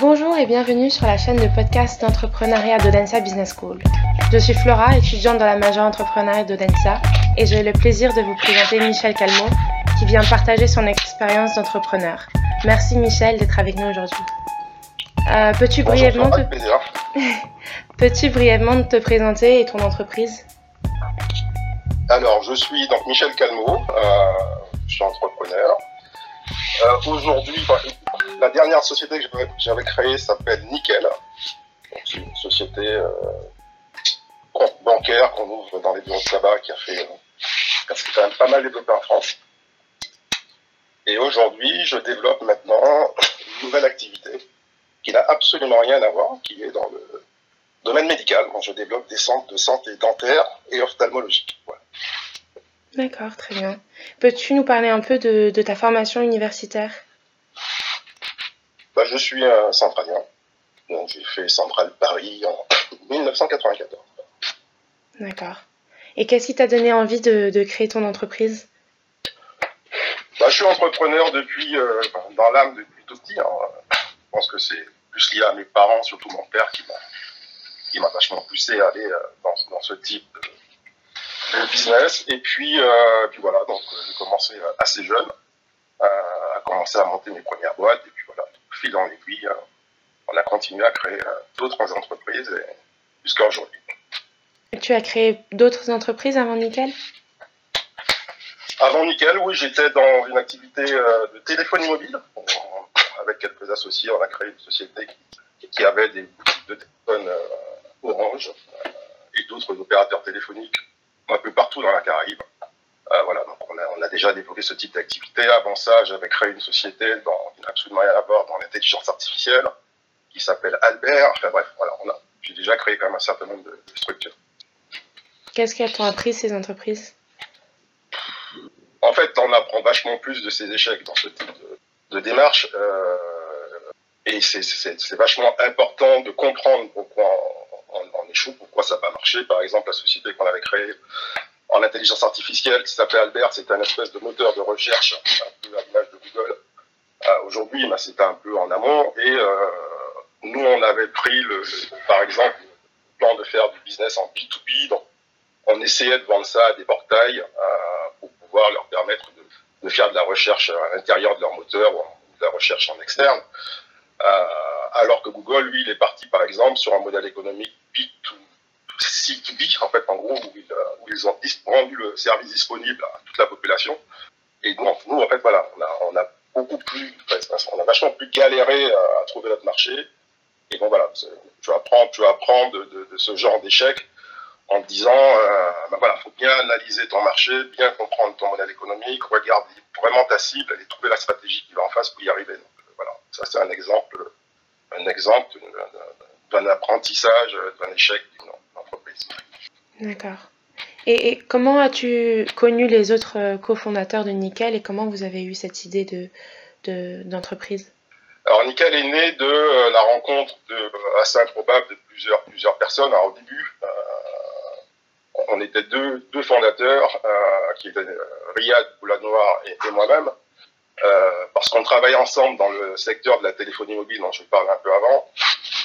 Bonjour et bienvenue sur la chaîne de podcast d'entrepreneuriat d'Odensa Business School. Je suis Flora, étudiante dans la majeure entrepreneuriat d'Odensa, et j'ai le plaisir de vous présenter Michel Calmont, qui vient partager son expérience d'entrepreneur. Merci Michel d'être avec nous aujourd'hui. Euh, Peux-tu brièvement, te... Peux brièvement te présenter et ton entreprise? Alors, je suis donc Michel Calmont, euh, je suis entrepreneur. Euh, Aujourd'hui, la dernière société que j'avais créée s'appelle Nickel. C'est une société euh, bancaire qu'on ouvre dans les bureaux de tabac qui a fait, euh, quand même pas mal développé en France. Et aujourd'hui, je développe maintenant une nouvelle activité qui n'a absolument rien à voir, qui est dans le domaine médical. je développe des centres de santé dentaire et ophtalmologique. D'accord, très bien. Peux-tu nous parler un peu de, ta formation universitaire? Bah, Je suis un centralien. Donc, j'ai fait Centrale Paris en 1994. D'accord. Et qu'est-ce qui t'a donné envie de, créer ton entreprise? Bah, Je suis entrepreneur depuis, euh, dans l'âme depuis tout petit. Hein. Je pense que c'est plus lié à mes parents, surtout mon père, qui m'a vachement poussé à aller euh, dans, dans ce type de business. Et puis, euh, puis voilà, donc j'ai commencé assez jeune à commencer à monter mes premières boîtes. Et puis voilà, fil en aiguille, on a continué à créer d'autres entreprises jusqu'à aujourd'hui. Tu as créé d'autres entreprises avant Nickel? Avant Nickel, oui, j'étais dans une activité de téléphonie mobile. Avec quelques associés, on a créé une société qui, avait des boutiques de téléphone Orange et d'autres opérateurs téléphoniques un peu partout dans la Caraïbe. Euh, voilà, donc on a, on a, déjà développé ce type d'activité. Avant ça, j'avais créé une société dans, absolument rien à voir dans l'intelligence artificielle, qui s'appelle Albert. Enfin bref, voilà, j'ai déjà créé quand même un certain nombre de, structures. Qu'est-ce qu'elles t'ont appris ces entreprises? En fait, on apprend vachement plus de ces échecs dans ce type de, démarche. Euh, et c'est vachement important de comprendre pourquoi en, échoue, pourquoi ça n'a pas marché. Par exemple, la société qu'on avait créée en intelligence artificielle qui s'appelait Albert, c'était un espèce de moteur de recherche, un peu à l'image de Google. Euh, aujourd'hui, bah, c'était un peu en amont et euh, nous, on avait pris, le, par exemple, le plan de faire du business en B2B. Donc, on essayait de vendre ça à des portails euh, pour pouvoir leur permettre de, faire de la recherche à l'intérieur de leur moteur ou de la recherche en externe. Alors que Google, lui, il est parti, par exemple, sur un modèle économique B2C2B, en fait, en gros, où, ils ont rendu le service disponible à toute la population. Et donc, nous, en fait, voilà, on a, galéré à, trouver notre marché. Et donc, voilà, tu apprends, tu apprends de, ce genre d'échec en disant, euh, ben voilà, faut bien analyser ton marché, bien comprendre ton modèle économique, regarder vraiment ta cible et trouver la stratégie qui va en face pour y arriver. Donc, voilà, ça c'est un exemple un exemple d'un apprentissage, d'un échec d'une entreprise. D'accord. Et, comment as-tu connu les autres euh, cofondateurs de Nickel et comment vous avez eu cette idée de, d'entreprise? Alors Nickel est né de euh, la rencontre de, euh, assez improbable de plusieurs, plusieurs personnes. Alors, au début, on était deux, deux fondateurs, qui étaient Riyad Boulanoir et, et moi-même. Euh, parce qu'on travaille ensemble dans le secteur de la téléphonie mobile dont je parle un peu avant.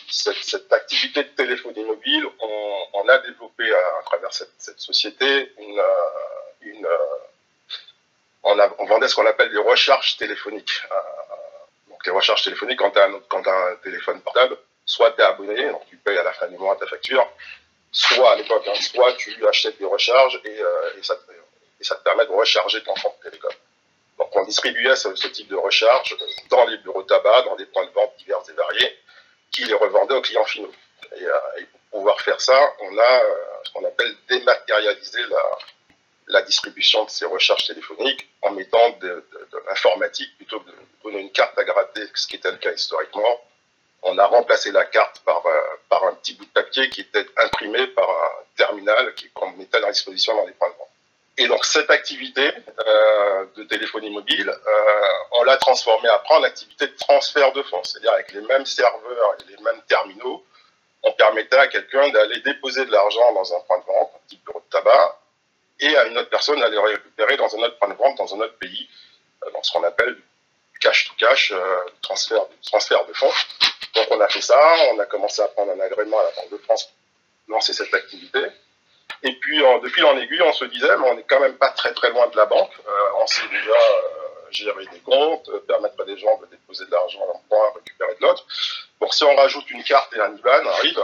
Cette, cette activité de téléphonie mobile, on, on a développé à, travers cette, cette, société une, euh, une euh, on, a, on, vendait ce qu'on appelle des recharges téléphoniques. Donc les recharges téléphoniques, quand tu as, un téléphone portable, soit tu es abonné, donc tu payes à la fin du mois ta facture, soit à l'époque, hein, soit tu achètes des recharges et, et, ça, te permet de recharger ton compte télécom. Donc on distribuait ce, type de recharge dans les bureaux de tabac, dans des points de vente divers et variés, qui les revendaient aux clients finaux. Et, euh, pour pouvoir faire ça, on a euh, ce qu'on appelle dématérialiser la, la, distribution de ces recharges téléphoniques en mettant de, de, l'informatique plutôt que de donner une carte à gratter, ce qui était le cas historiquement. On a remplacé la carte par, euh, par un petit bout de papier qui était imprimé par un terminal qu'on mettait à disposition dans les points de vente. Et donc cette activité euh, de téléphonie mobile, euh, on l'a transformée après en activité de transfert de fonds, c'est-à-dire avec les mêmes serveurs et les mêmes terminaux, on permettait à quelqu'un d'aller déposer de l'argent dans un point de vente, un petit bureau de tabac, et à une autre personne d'aller récupérer dans un autre point de vente dans un autre pays, dans ce qu'on appelle cash to cash, transfert, transfert de fonds. Donc on a fait ça, on a commencé à prendre un agrément à la Banque de France pour lancer cette activité. Et puis depuis l'an aiguille, on se disait, mais on n'est quand même pas très très loin de la banque. on sait déjà gérer des comptes, permettre à des gens de déposer de l'argent à l'emprunt, récupérer de l'autre. Donc si on rajoute une carte et un IBAN, un RIB,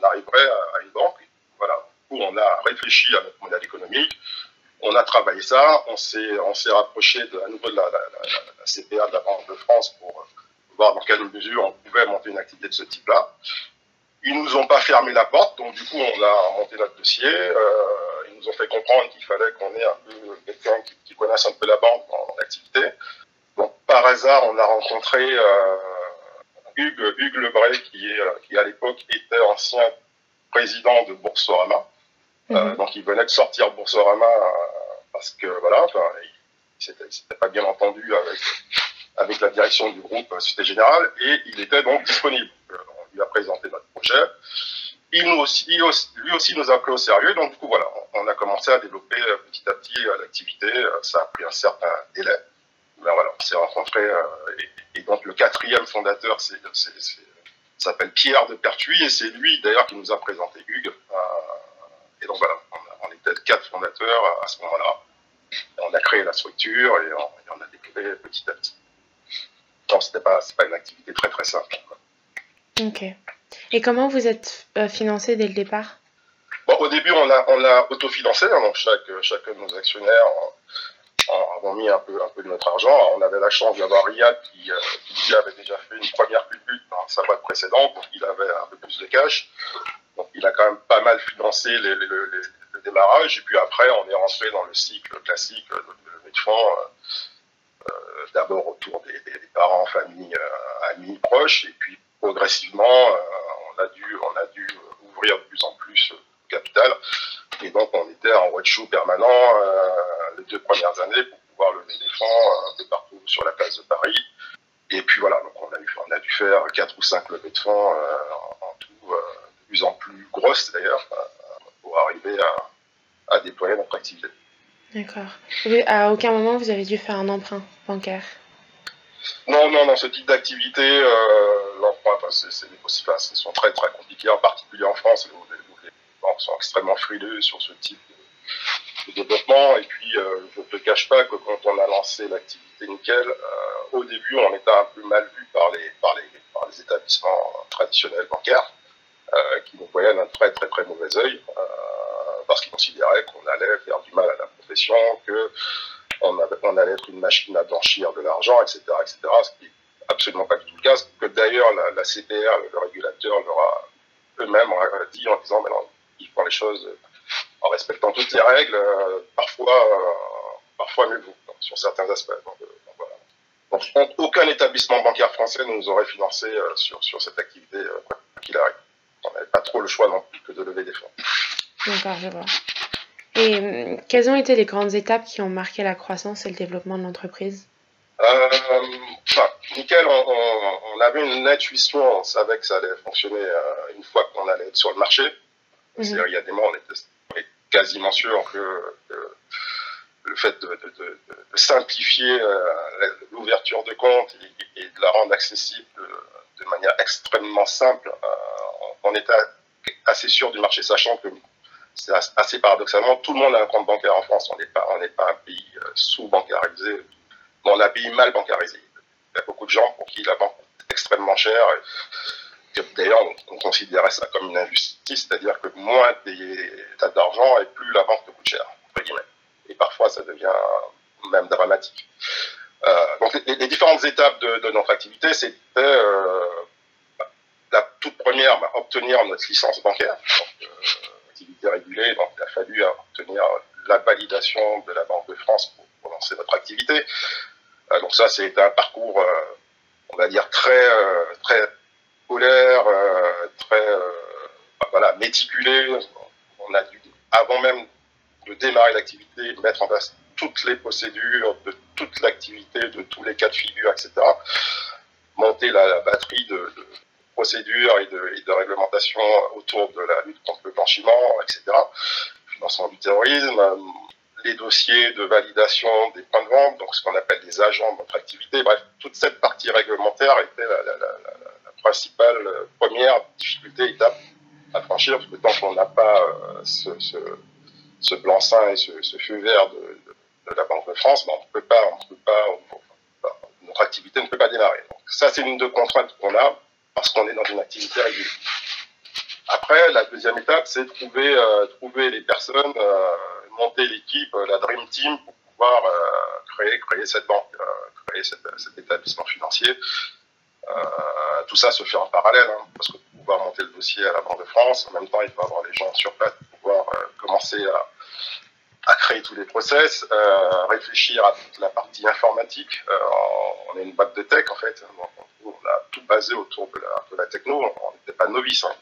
on, arriverait à une banque. Voilà, où on a réfléchi à notre modèle économique, on a travaillé ça, on s'est, on s'est rapproché de, à nouveau de la, CPA de la Banque de France pour voir dans quelle mesure on pouvait monter une activité de ce type-là. Ils nous ont pas fermé la porte, donc du coup on a monté notre dossier. Euh, ils nous ont fait comprendre qu'il fallait qu'on ait un peu quelqu'un qui, connaisse un peu la banque en, activité. Donc par hasard on a rencontré euh, Hugues, Hugues Lebray qui, est, qui à l'époque était ancien président de Boursorama. Euh, mhm. donc il venait de sortir Boursorama euh, parce que voilà, enfin, il s'était pas bien entendu avec, avec la direction du groupe Société Générale et il était donc disponible. Euh, on lui a présenté notre projet. Il nous aussi, lui aussi nous a pris au sérieux, donc du coup voilà, on a commencé à développer petit à petit l'activité. Ça a pris un certain délai, mais voilà, on s'est rencontrés et, donc le quatrième fondateur, s'appelle Pierre de Pertuis et c'est lui d'ailleurs qui nous a présenté Hugues. et donc voilà, quatre fondateurs à ce moment-là. On a créé la structure et on, a développé petit à petit. Non, c'était pas, pas une activité très très simple. Ok. Et comment vous êtes euh, financé dès le départ? Bon, au début, on a, on a autofinancé, hein, donc chaque, chacun de nos actionnaires avons mis un peu, un peu de notre argent. On avait la chance d'avoir Riyad qui, euh, qui, avait déjà fait une première culbute dans sa boîte précédente, donc il avait un peu plus de cash. Donc il a quand même pas mal financé les, les, les, le démarrage. Et puis après, on est rentré dans le cycle classique de, de, de fonds. Euh, euh, D'abord autour des, parents, familles, euh, amis, proches, et puis progressivement, euh, on a dû, on a dû ouvrir de plus en plus le capital. Et donc, on était en roadshow permanent euh, les deux premières années pour pouvoir lever des fonds euh, peu partout sur la place de Paris. Et puis voilà, donc on a, eu, on a dû faire quatre ou cinq levées de fonds euh, en, tout, de plus en plus grosses d'ailleurs, pour arriver à, à déployer notre activité. D'accord. À aucun moment vous avez dû faire un emprunt bancaire non, non, dans ce type d'activité, euh, l'emprunt, c'est des possibilités, sont très très compliqués, en particulier en France sont extrêmement frileux sur ce type de, développement. Et puis, euh, je ne te cache pas que quand on a lancé l'activité Nickel, euh, au début, on était un peu mal vu par les, par les, par les établissements traditionnels bancaires, qui nous voyaient d'un très très très mauvais œil, parce qu'ils considéraient qu'on allait faire du mal à la profession, que on, on allait être une machine à blanchir de l'argent, etc., etc., ce qui n'est absolument pas du tout le cas, que d'ailleurs la, la CPR, le régulateur, leur a eux-mêmes dit en disant, mais non, ils font les choses en respectant toutes les règles, euh, parfois, euh, parfois mieux vous, sur certains aspects. Donc, euh, aucun établissement bancaire français ne nous aurait financé sur, sur cette activité, quoi qu'il arrive. On n'avait pas trop le choix non plus que de lever des fonds. Je vois. Et quelles ont été les grandes étapes qui ont marqué la croissance et le développement de l'entreprise? Euh, enfin, nickel, on, on, on, avait une intuition, on savait que ça allait fonctionner une fois qu'on allait être sur le marché. Mhm. Il y a des mois, on était, quasiment sûr que, le fait de, de, de, de simplifier euh, l'ouverture de compte et, et, de la rendre accessible de, manière extrêmement simple, euh, on était assez sûr du marché, sachant que c'est assez paradoxalement, tout le monde a un compte bancaire en France. On n'est pas, on pas un pays euh, sous-bancarisé, mais on est un pays mal bancarisé. Il y a beaucoup de gens pour qui la banque est extrêmement chère. D'ailleurs, on, considérait ça comme une injustice, c'est-à-dire que moins tu as d'argent et plus la banque te coûte cher, Et parfois, ça devient même dramatique. Euh, donc, les, différentes étapes de, notre activité, c'était euh, la toute première, bah, obtenir notre licence bancaire, régulée, donc il a fallu obtenir la validation de la Banque de France pour, lancer notre activité. Euh, donc ça, c'est un parcours, euh, on va dire, très, très euh, très euh, voilà, méticulé. On a dû, avant même de démarrer l'activité, mettre en place toutes les procédures de toute l'activité, de tous les cas de figure, etc. Monter la, batterie de, procédures et de, et de réglementations autour de la lutte contre blanchiment, etc. Financement du terrorisme, les dossiers de validation des points de vente, donc ce qu'on appelle des agents de notre activité. Bref, toute cette partie réglementaire était la, principale première difficulté, étape à franchir, parce que tant qu'on n'a pas ce, ce, blanc-seing et ce, feu vert de, la Banque de France, ben, on ne peut pas, on peut notre activité ne peut pas démarrer. Donc, ça, c'est une des contraintes qu'on a parce qu'on est dans une activité régulière. Après, la deuxième étape, c'est trouver, trouver les personnes, monter l'équipe, la Dream Team, pour pouvoir créer, créer cette banque, créer cet établissement financier. Euh, tout ça se fait en parallèle, hein, parce que pour pouvoir monter le dossier à la Banque de France, en même temps, il faut avoir les gens sur place pour pouvoir euh, commencer à, à, créer tous les process, euh, réfléchir à toute la partie informatique. on est une boîte de tech, en fait. on a tout basé autour de la, de la techno. On n'était pas novice. Hein.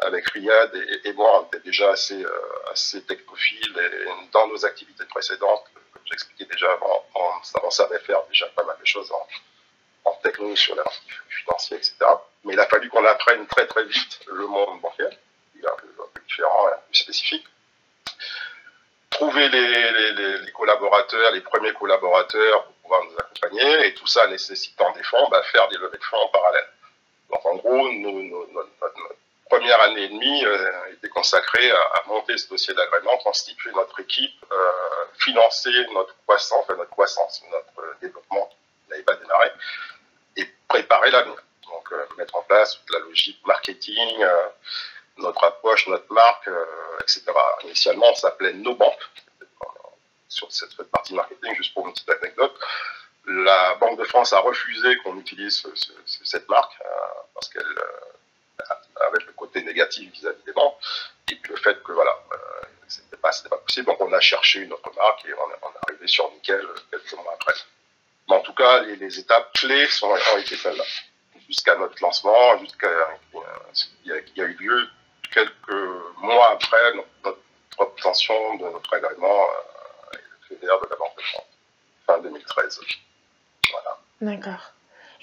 Avec Riyad et, moi, on était déjà assez, assez technophile et dans nos activités précédentes, comme j'expliquais déjà avant, on, on, savait faire déjà pas mal de choses en, en techno, sur la partie financière, etc. Mais il a fallu qu'on apprenne très très vite le monde bancaire, il est un peu, différent, un peu spécifique. Trouver les, collaborateurs, les premiers collaborateurs pour pouvoir nous accompagner, et tout ça nécessitant des fonds, bah, faire des levées de fonds en parallèle. Donc en gros, notre, première année et demie euh, était consacrée à, monter ce dossier d'agrément, constituer notre équipe, euh, financer notre croissance, notre croissance, notre développement qui n'avait pas démarré, préparer l'avenir. Donc, euh, mettre en place toute la logique marketing, euh, notre approche, notre marque, euh, etc. Initialement, on s'appelait No Bank. Sur cette partie marketing, juste pour une petite anecdote, la Banque de France a refusé qu'on utilise cette marque parce qu'elle vis-à-vis des banques et puis le fait que voilà, c'était pas, possible. Donc on a cherché une autre marque et on est, arrivé sur Nickel quelques mois après. Mais en tout cas, les, étapes clés sont, ont été celles-là. Jusqu'à notre lancement, jusqu'à il, y a eu lieu quelques mois après notre, obtention de notre agrément euh, de la Banque de France, fin 2013. Voilà. D'accord.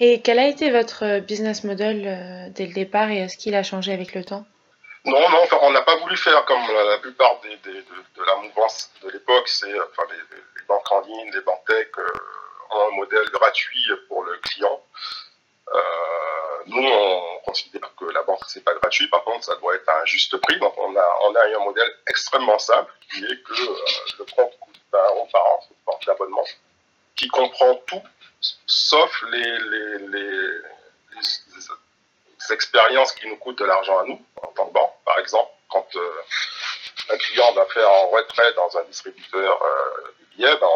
Et quel a été votre business model euh, dès le départ et est-ce qu'il a changé avec le temps? Non, non, on n'a pas voulu faire comme la, plupart des, de, la mouvance de l'époque, c'est enfin, les, banques en ligne, les banques tech, euh, un modèle gratuit pour le client. Euh, nous, on considère que la banque, c'est pas gratuit. Par contre, ça doit être à un juste prix. Donc, on a, on a un modèle extrêmement simple qui est que euh, le compte coûte 20 euros par an, qui comprend tout, sauf les, les, expériences qui nous coûtent de l'argent à nous, en tant que banque. Par exemple, quand euh, un client va faire en retrait dans un distributeur euh, du billet, ben,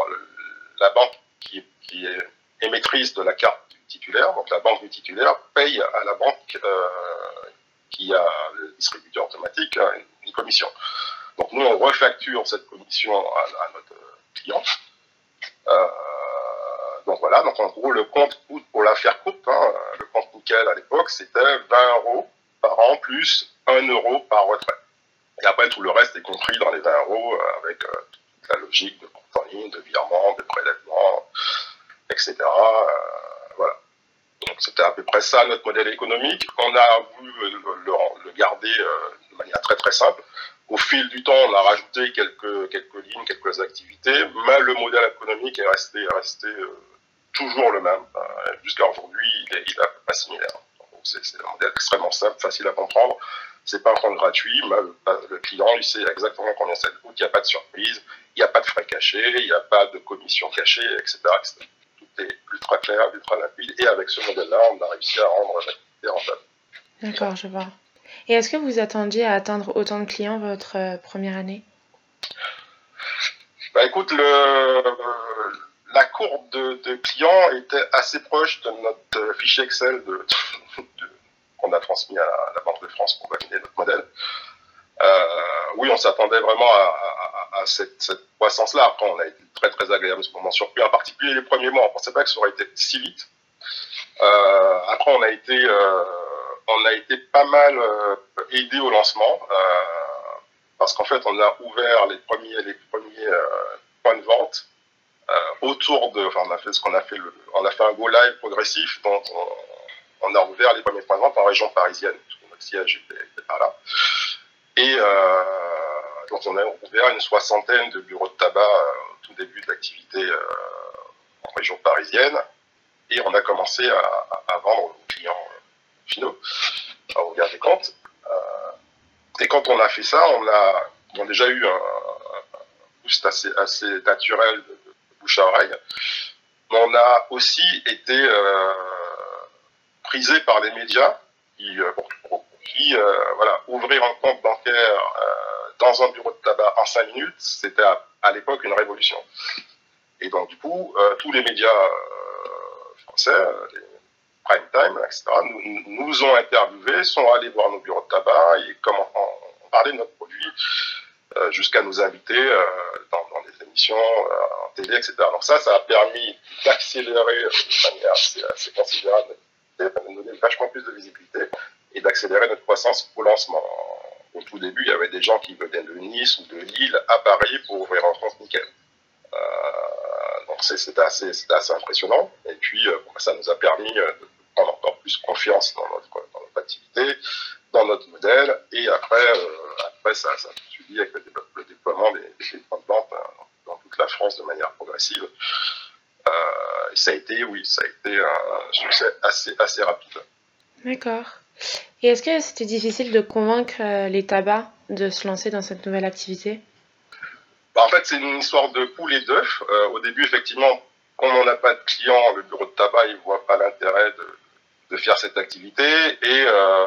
la banque qui, est émettrice de la carte du titulaire, donc la banque du titulaire, paye à la banque euh, qui a le distributeur automatique une, commission. Donc nous, on refacture cette commission à, notre client. Donc voilà, donc en gros, le compte pour la faire coûte, hein, le compte nickel à l'époque, c'était 20 euros par an plus 1 euro par retrait. Et après, tout le reste est compris dans les 20 euros euh, avec toute la logique de compte en ligne, de virement, de prélèvement, etc. Euh, voilà. Donc c'était à peu près ça notre modèle économique. On a voulu le, garder euh, de manière très très simple. Au fil du temps, on a rajouté quelques, quelques lignes, quelques activités, mais le modèle économique est resté, resté euh, toujours le même. Jusqu'à aujourd'hui, il est, il pas similaire. C'est un modèle extrêmement simple, facile à comprendre. C'est pas un compte gratuit, mais le, client, il sait exactement combien ça coûte, il n'y a pas de surprise, il n'y a pas de frais cachés, il n'y a pas de commission cachée, etc., etc ultra clair, ultra rapide. Et avec ce modèle-là, on a réussi à rendre l'activité rentable. D'accord, je vois. Et est-ce que vous attendiez à atteindre autant de clients votre euh, première année? Bah, Écoute, le, la courbe de, clients était assez proche de notre fichier Excel de, qu'on a transmis à la, Banque de France pour valider notre modèle. Euh, oui, on s'attendait vraiment à, cette, cette croissance-là. Après, on a été très très agréablement surpris, en particulier les premiers mois. On ne pensait pas que ça aurait été si vite. Euh, après, on a été, euh, on a été pas mal euh, aidé au lancement parce qu'en fait, on a ouvert les premiers, les premiers points de vente autour de. Enfin, on a fait ce qu'on a fait. On a fait un go live progressif. Donc, on, a ouvert les premiers points de vente en région parisienne. Notre siège était, par là. Et donc, on a ouvert une soixantaine de bureaux de tabac au tout début de l'activité en région parisienne. Et on a commencé à, vendre aux clients finaux à regard des comptes. Euh, et quand on a fait ça, on a, déjà eu un, boost assez, assez naturel de, bouche à oreille. Mais on a aussi été euh, prisé par les médias qui, euh, pour, qui voilà, ouvrir un compte bancaire dans un bureau de tabac en 5 minutes, c'était à, l'époque une révolution. Et donc, du coup, tous les médias français, les prime time, etc., nous, nous, ont interviewés, sont allés voir nos bureaux de tabac et comment on, de notre produit jusqu'à nous inviter dans, dans, des émissions en télé, etc. Donc ça, ça a permis d'accélérer de manière assez, assez considérable, de donner vachement plus de visibilité et d'accélérer notre croissance au lancement. Au tout début, il y avait des gens qui venaient de Nice ou de Lille à Paris pour ouvrir un compte nickel. Euh, donc c'était assez, assez impressionnant. Et puis, euh, ça nous a permis euh, de plus confiance dans notre, dans notre activité, dans notre modèle. Et après, après ça, ça suivi avec le, le déploiement des, des points de vente dans toute la France de manière progressive. Euh, et ça a été, oui, ça a été un succès assez, assez rapide. D'accord. Et est-ce que c'était difficile de convaincre les tabacs de se lancer dans cette nouvelle activité? Bah, En fait, c'est une histoire de poule et d'œuf. Euh, au début, effectivement, comme on n'a pas de clients, le bureau de tabac, il ne voit pas l'intérêt de, de, faire cette activité. Et, euh,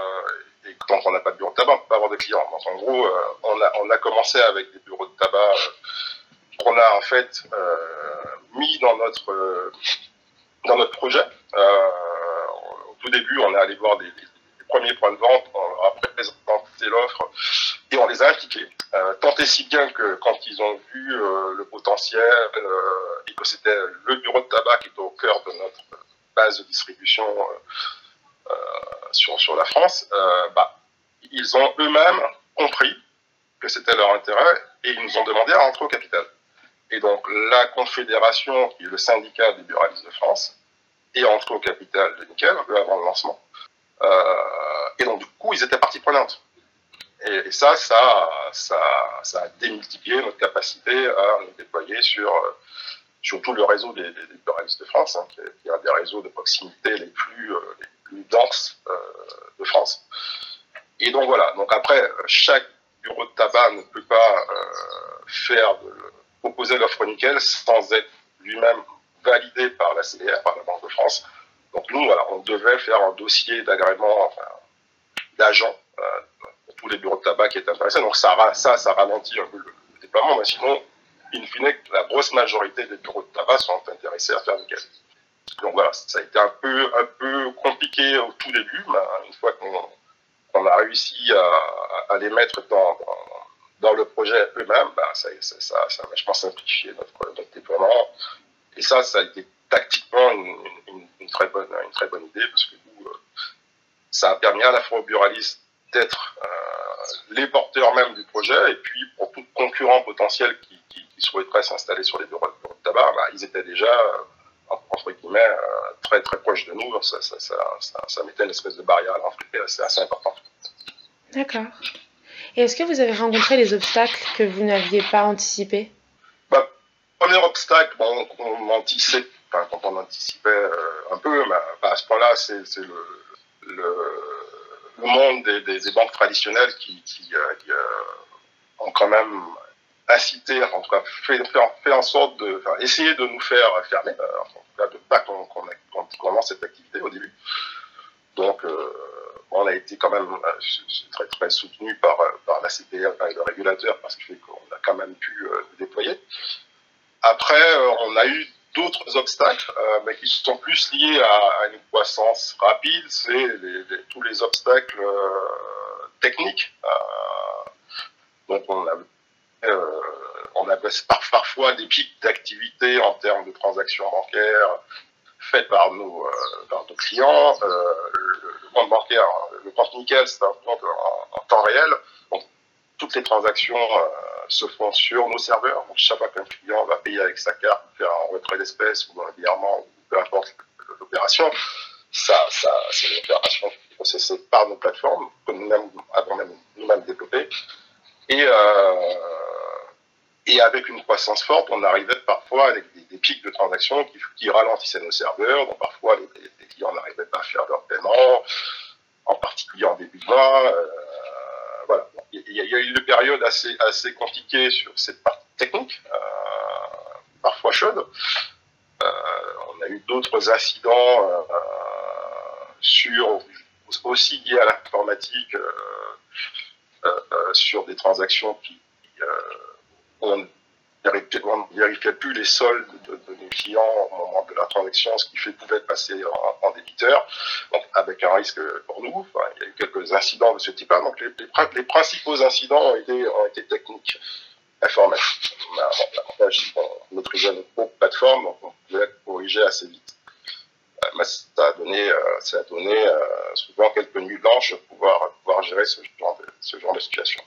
et quand on n'a pas de bureau de tabac, on ne peut pas avoir de clients. Donc, en gros, euh, on, a, on a commencé avec des bureaux de tabac euh, qu'on a en fait euh, mis dans notre, dans notre projet. au tout début, on est allé voir des, des premiers points de vente, on leur a présenté l'offre et on les a impliqués. Euh, tant et si bien que quand ils ont vu euh, le potentiel euh, et que c'était le bureau de tabac qui était au cœur de notre base de distribution sur, sur la France, bah, ils ont eux-mêmes compris que c'était leur intérêt et ils nous ont demandé à rentrer au capital. Et donc la Confédération, qui le syndicat des buralistes de France, est entrée au capital de Nickel, peu avant le lancement. Euh, et donc, du coup, ils étaient partie prenante. Et ça, ça, ça, ça, a démultiplié notre capacité à nous déployer sur, sur tout le réseau des, des, de France, hein, qui, est, un des réseaux de proximité les plus, euh, denses euh, de France. Et donc voilà. Donc après, chaque bureau de tabac ne peut pas euh, faire proposer l'offre nickel sans être lui-même validé par la CDR, par la Banque de France. Donc nous, voilà, on devait faire un dossier d'agrément, enfin, d'agents pour tous les bureaux de tabac qui étaient intéressés. Donc ça, ça, ça ralentit un peu le déploiement, mais sinon, in fine, la grosse majorité des bureaux de tabac sont intéressés à faire du gaz. Donc voilà, ça a été un peu, un peu compliqué au tout début, mais une fois qu'on qu a réussi à, les mettre dans, dans, le projet eux-mêmes, bah, ça, ça, a vachement simplifié notre, notre déploiement. Et ça, ça a été tactiquement une, très bonne, une très bonne idée parce que euh, ça a permis à la fois aux buralistes d'être euh, les porteurs même du projet et puis pour tout concurrent potentiel qui, qui, qui souhaiterait s'installer sur les bureaux, de tabac, bah, ils étaient déjà euh, entre guillemets euh, très très proches de nous. Ça, ça, ça, ça, mettait une espèce de barrière à l'entrée assez, assez importante. D'accord. Et est-ce que vous avez rencontré des obstacles que vous n'aviez pas anticipés? Bah, Premier obstacle, on anticipait enfin, quand on anticipait euh, un peu, mais bah, à ce point-là, c'est le, le, le, monde des, banques traditionnelles qui, euh, euh, ont quand même incité, en tout cas fait, en sorte de, enfin, essayer de nous faire fermer, euh, en tout cas de pas qu'on qu qu commence cette activité au début. Donc, on a été quand même très très soutenu par, la CPR et le régulateur parce qu'on a quand même pu déployer. Après, on a eu d'autres obstacles, euh, mais qui sont plus liés à, une croissance rapide, c'est tous les obstacles euh, techniques. Euh, donc on a, on a parfois des pics d'activité en termes de transactions bancaires faites par nos, par nos clients. le, compte bancaire, le compte nickel, c'est un compte en, en, temps réel. Donc toutes les transactions se font sur nos serveurs. Donc, qu'un client va payer avec sa carte, faire un retrait d'espèces ou un virement, peu importe l'opération, ça, ça c'est une opération processée par nos plateformes, que nous-mêmes avons même nous-mêmes développées. Et, euh, et avec une croissance forte, on arrivait parfois avec des, pics de transactions qui, ralentissaient nos serveurs. Donc, parfois, les, clients n'arrivaient pas à faire leur paiement, en particulier en début de mois. Euh, il y, a eu une période assez, assez compliquée sur cette partie technique, parfois chaude. on a eu d'autres incidents sur aussi liés à l'informatique sur des transactions qui on ne vérifiait plus les soldes de, nos clients au moment de la transaction, ce qui fait pouvait passer en, débiteur, donc avec un risque pour nous. il y a eu quelques incidents de ce type-là. Donc les, principaux incidents ont été, techniques, informatiques. L'avantage, on maîtrisait notre plateforme, donc on pouvait corriger assez vite. Euh, mais ça a donné, euh, ça a donné euh, souvent quelques nuits blanches pour pouvoir, gérer ce genre de, ce situation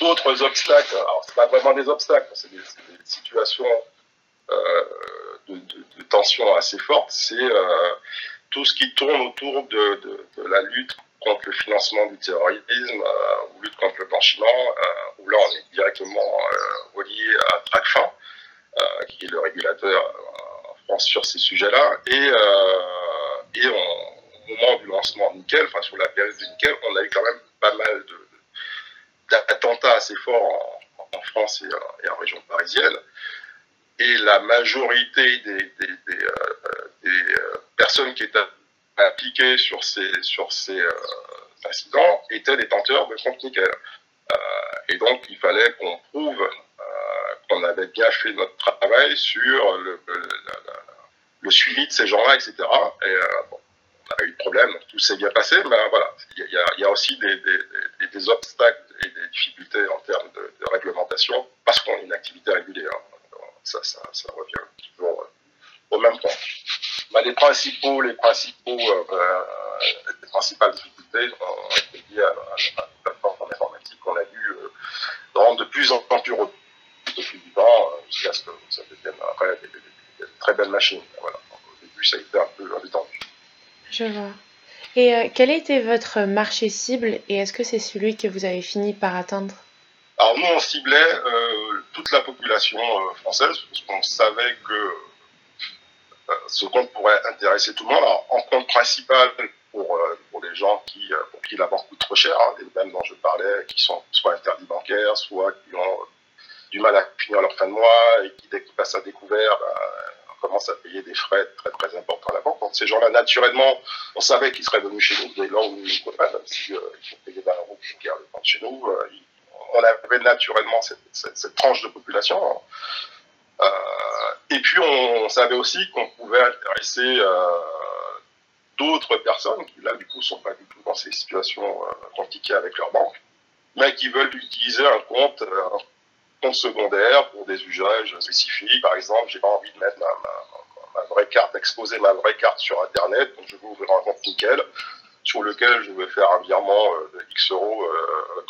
d'autres obstacles. Alors, c'est pas vraiment des obstacles, c'est des, situations euh, de, tension assez fortes. C'est euh, tout ce qui tourne autour de, la lutte contre le financement du terrorisme euh, ou lutte contre le blanchiment, où là on est directement relié à TRACFIN, qui est le régulateur en France sur ces sujets-là. Et, et au moment du lancement de Nickel, enfin sur la période de Nickel, on a eu quand même pas mal de, d'attentats assez forts en, France et, en région parisienne. Et la majorité des, euh, euh, personnes qui étaient impliquées sur ces, sur ces euh, incidents étaient des tenteurs de compte nickel. et donc, il fallait qu'on prouve qu'on avait bien fait notre travail sur le, suivi de ces gens-là, etc. Et bon, on a eu de problème, tout s'est bien passé, mais voilà, il y, a, aussi des, obstacles et des difficultés en termes de, réglementation parce qu'on a une activité régulière. Ça, ça, ça revient toujours euh, au même point. Bah, les principaux, les principaux, euh, euh, les principales difficultés ont été liées à, la plateforme informatique qu'on a dû rendre de plus en plus robustes depuis du temps jusqu'à ce que ça devienne après des, très belles machines. Voilà. Au début, ça a été un peu détendu. Je vois. Et euh, quel était votre marché cible et est-ce que c'est celui que vous avez fini par atteindre? Alors nous, on ciblait euh, toute la population euh, française parce qu'on savait que ce compte pourrait intéresser tout le monde. Alors, en compte principal pour, pour les gens qui, pour qui la banque coûte trop cher, hein, les mêmes dont je parlais, qui sont soit interdits bancaires, soit qui ont du mal à finir leur fin de mois et qui, dès qu'ils passent à découvert, bah, commence à payer des frais très très importants à la banque. Donc ces gens-là, naturellement, on savait qu'ils seraient venus chez nous dès lors où nous pas, même si euh, ils ont payé 20 euros pour le compte chez nous. Euh, on avait naturellement cette, tranche de population. Euh, et puis on, savait aussi qu'on pouvait intéresser euh, d'autres personnes qui là du coup sont pas du tout dans ces situations euh, compliquées avec leur banque, mais qui veulent utiliser un compte, un secondaire pour des usages spécifiques. Par exemple, j'ai pas envie de mettre ma, vraie carte, exposer ma vraie carte sur Internet, donc je vais ouvrir un compte nickel sur lequel je vais faire un virement de X euros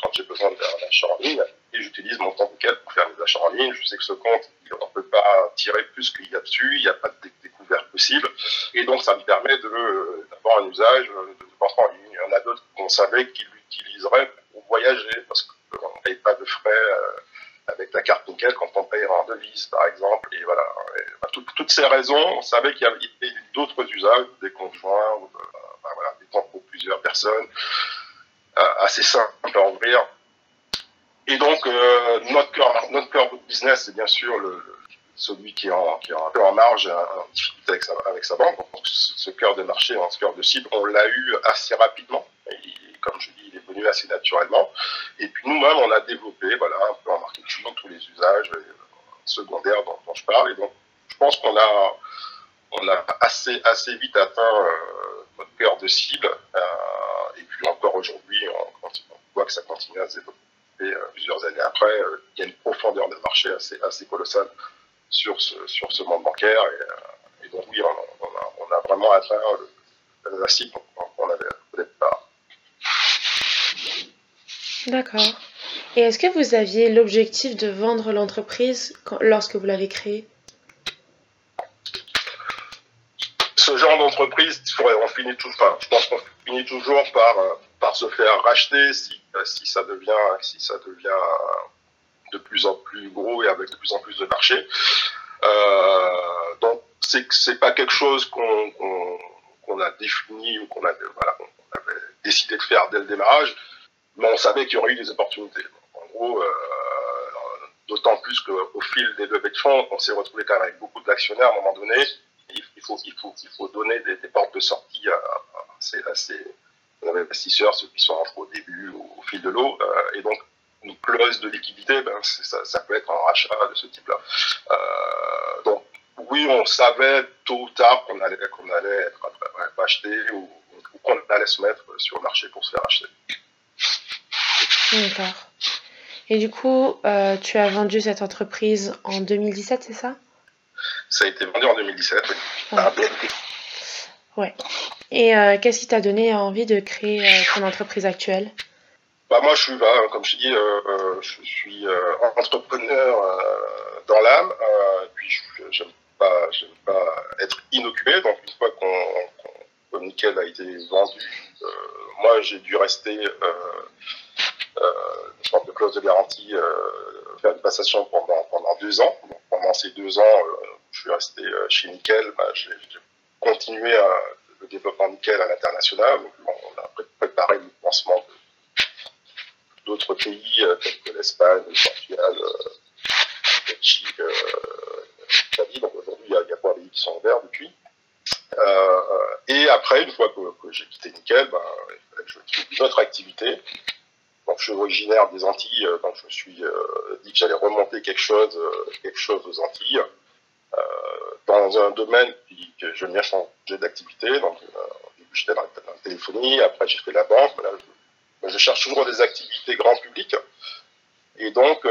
quand j'ai besoin de faire un achat en ligne. Et j'utilise mon compte nickel pour faire des achats en ligne. Je sais que ce compte, on ne peut pas tirer plus qu'il y a dessus, il n'y a pas de découverte possible. Et donc, ça me permet euh, d'avoir un usage de, vente en ligne. Il y en a d'autres qu'on savait qu'ils l'utiliseraient pour voyager parce qu'on ne paye pas de frais avec la carte nickel quand on paye en devise, par exemple. Et voilà, bah, toutes ces raisons, on savait qu'il y avait d'autres usages, des conjoints, euh, bah, des comptes pour plusieurs personnes, euh, assez simples à ouvrir. Et donc, euh, notre cœur, notre cœur de business, c'est bien sûr le, celui qui est, en, qui est un peu en marge, en difficulté avec sa, avec sa banque. Donc, ce cœur de marché, ce cœur de cible, on l'a eu assez rapidement. Comme je dis, il est venu assez naturellement. Et puis nous-mêmes, on a développé, voilà, un peu en marketing, tous les usages euh, secondaires dont, je parle. Et donc, je pense qu'on a, on a assez, assez vite atteint euh, notre cœur de cible. Euh, et puis encore aujourd'hui, on, voit que ça continue à se développer plusieurs années après. il y a une profondeur de marché assez, assez colossale sur ce, sur ce monde bancaire. Et, donc oui, on, a, on a, vraiment atteint la cible qu'on avait au départ. D'accord. Et est-ce que vous aviez l'objectif de vendre l'entreprise lorsque vous l'avez créée? Ce genre d'entreprise, on finit tout, enfin, je pense qu'on finit toujours par, euh, par se faire racheter si, euh, si ça devient, si ça devient euh, de plus en plus gros et avec de plus en plus de marché. Euh, donc c'est c'est pas quelque chose qu'on a défini ou qu'on avait décidé de faire dès le démarrage mais on savait qu'il y aurait eu des opportunités. En gros, d'autant plus qu'au fil des levées de fonds, on s'est retrouvé quand même avec beaucoup d'actionnaires à un moment donné. Il faut, donner des, portes de sortie à, à investisseurs, ceux qui sont rentrés au début, au, fil de l'eau. et donc, une clause de liquidité, ben, ça, ça, peut être un rachat de ce type-là. donc, oui, on savait tôt ou tard qu'on allait, qu'on allait être acheté ou, qu'on allait se mettre sur le marché pour se faire acheter. D'accord. Et du coup, euh, tu as vendu cette entreprise en 2017, c'est ça? Ça a été vendu en 2017, oui. Ouais. Et euh, qu'est-ce qui t'a donné envie de créer euh, ton entreprise actuelle? Bah moi, je suis, bah, comme je dis, je suis entrepreneur dans l'âme. puis, j'aime pas, pas être inoccupé. Donc, une fois qu'on, nickel a été vendu, euh, moi, j'ai dû rester euh, euh, une sorte de clause de garantie, faire une passation pendant, pendant deux ans. pendant ces deux ans, je suis resté chez Nickel. Bah, j'ai, continué le développement Nickel à l'international. On a préparé le lancement d'autres pays tels que l'Espagne, le Portugal, la Belgique, donc aujourd'hui, il y a, il pays qui sont en vert depuis. Euh, et après, une fois que, j'ai quitté Nickel, ben, je trouve une autre activité. Donc, je suis originaire des Antilles, euh, donc je me suis euh, dit que j'allais remonter quelque chose, quelque chose aux Antilles, dans un domaine que je viens changer d'activité. Donc, début, j'étais dans, la téléphonie, après, j'ai fait la banque. je, je cherche toujours des activités grand public. Et donc,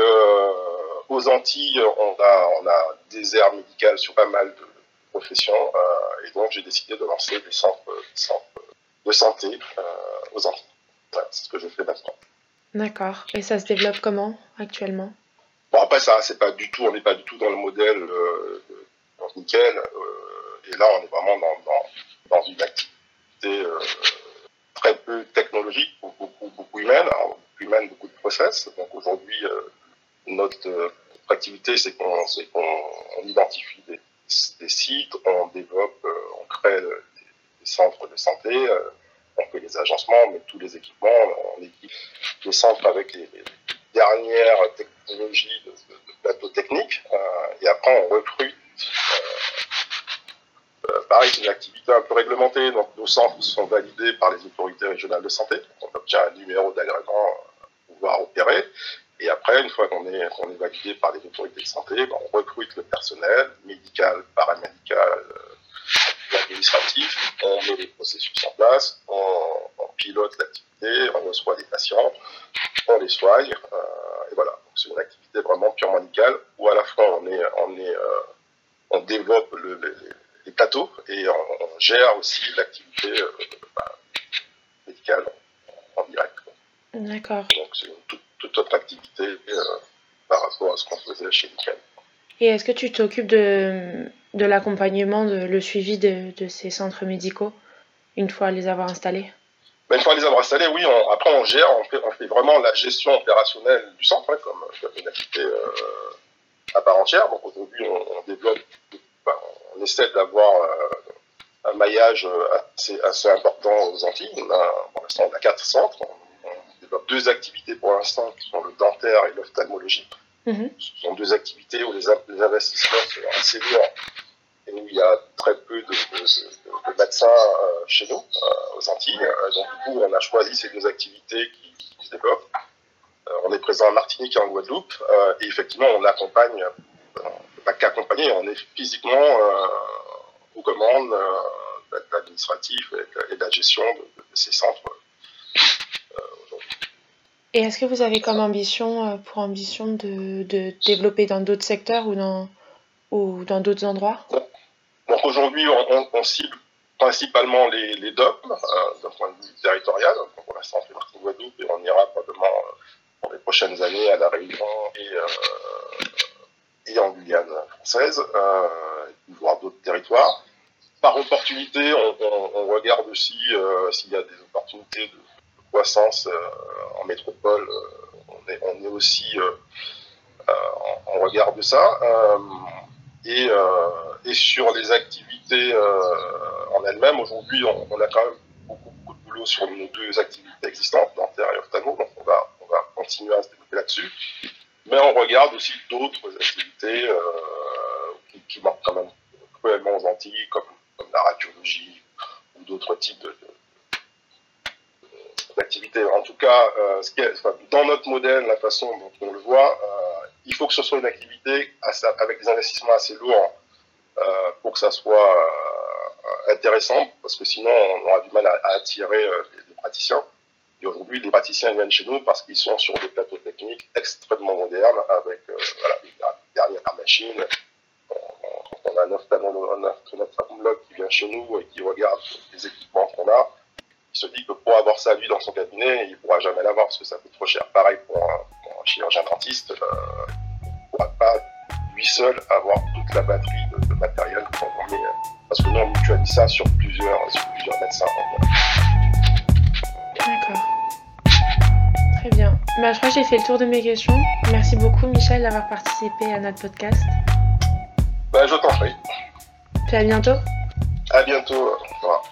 aux Antilles, on a, on a des aires médicales sur pas mal de professions. Euh, et donc, j'ai décidé de lancer des centres, de santé euh, aux Antilles. c'est ce que je fais maintenant. D'accord. Et ça se développe comment actuellement? Bon, après, ça, c'est pas du tout, on n'est pas du tout dans le modèle euh, nickel. et là, on est vraiment dans, dans, une activité très peu technologique, beaucoup, beaucoup humaine, humaine, beaucoup de process. Donc aujourd'hui, notre activité, c'est qu'on identifie des, sites, on développe, euh, on crée des, centres de santé, euh, on fait les agencements, met tous les équipements, on équipe les centres avec les, dernières technologies de, plateau technique, euh, et après on recrute. Pareil, c'est une activité un peu réglementée, donc nos centres sont validés par les autorités régionales de santé, on obtient un numéro d'agrément pour pouvoir opérer. Et après, une fois qu'on est, validé par les autorités de santé, ben, on recrute le personnel médical, paramédical, euh, administratif, on met les processus en place, on, pilote l'activité, on reçoit des patients, on les soigne, euh, et voilà. c'est une activité vraiment purement médicale où à la fois on est, euh, on développe les plateaux et on, gère aussi l'activité ben, médicale en, direct. D'accord. Donc c'est une toute autre activité euh, par rapport à ce qu'on faisait chez Nickel. Et est-ce que tu t'occupes de, de l'accompagnement, de, le suivi de, de, ces centres médicaux une fois les avoir installés? Ben, Une fois les avoir installés, oui. après, on gère, on fait, on fait, vraiment la gestion opérationnelle du centre, hein, comme, une activité euh, à part entière. Donc aujourd'hui, on, développe, on essaie d'avoir euh, un maillage assez, assez, important aux Antilles. On a, pour l'instant, on a quatre centres deux activités pour l'instant qui sont le dentaire et l'ophtalmologie. Mhm. Ce sont deux activités où les, investissements sont assez lourds et où il y a très peu de, médecins euh, chez nous, euh, aux Antilles. Euh, donc, du coup, on a choisi ces deux activités qui, se développent. On est présent en Martinique et en Guadeloupe. et effectivement, on accompagne, pas qu'accompagner, on est physiquement aux commandes de l'administratif et, de la gestion de, ces centres et est-ce que vous avez comme ambition, euh, pour ambition de, de développer dans d'autres secteurs ou dans, ou dans d'autres endroits? Donc aujourd'hui, on, on, cible principalement les, les DOM euh, d'un point de vue territorial. Donc pour l'instant, on fait partie de Guadeloupe et on ira probablement euh, pour à La Réunion et, et en Guyane française, euh, voir d'autres territoires. Par opportunité, on, regarde aussi s'il y a des opportunités de croissance euh, en métropole, euh, on est, aussi euh, en, regard ça. Et, sur les activités en elles-mêmes, aujourd'hui, on, a quand même beaucoup, de boulot sur nos deux activités existantes, dentaire et ophtalmo, donc on va, on va continuer à se développer là-dessus. Mais on regarde aussi d'autres activités euh, qui, qui quand même cruellement aux Antilles, comme, la radiologie ou d'autres types d'activités. En tout cas, euh, dans notre modèle, la façon dont on le voit, euh, il faut que ce soit une activité avec des investissements assez lourds pour que ça soit intéressant, parce que sinon on aura du mal à, à attirer des, praticiens. Aujourd'hui, les praticiens viennent chez nous parce qu'ils sont sur des plateaux techniques extrêmement modernes, avec euh, voilà, les dernières machines. On, a un qui vient chez nous et qui regarde les équipements qu'on a il se dit que pour avoir ça lui dans son cabinet, il ne pourra jamais l'avoir parce que ça coûte trop cher. Pareil pour un, chirurgien dentiste, euh, il ne pourra pas lui seul avoir toute la batterie de, matériel qu'on met, euh, parce que nous on mutualise ça sur plusieurs médecins. D'accord. Très bien. Bah, je crois que j'ai fait le tour de mes questions. Merci beaucoup Michel d'avoir participé à notre podcast. Bah, je t'en prie. Puis à bientôt. À bientôt. Au revoir.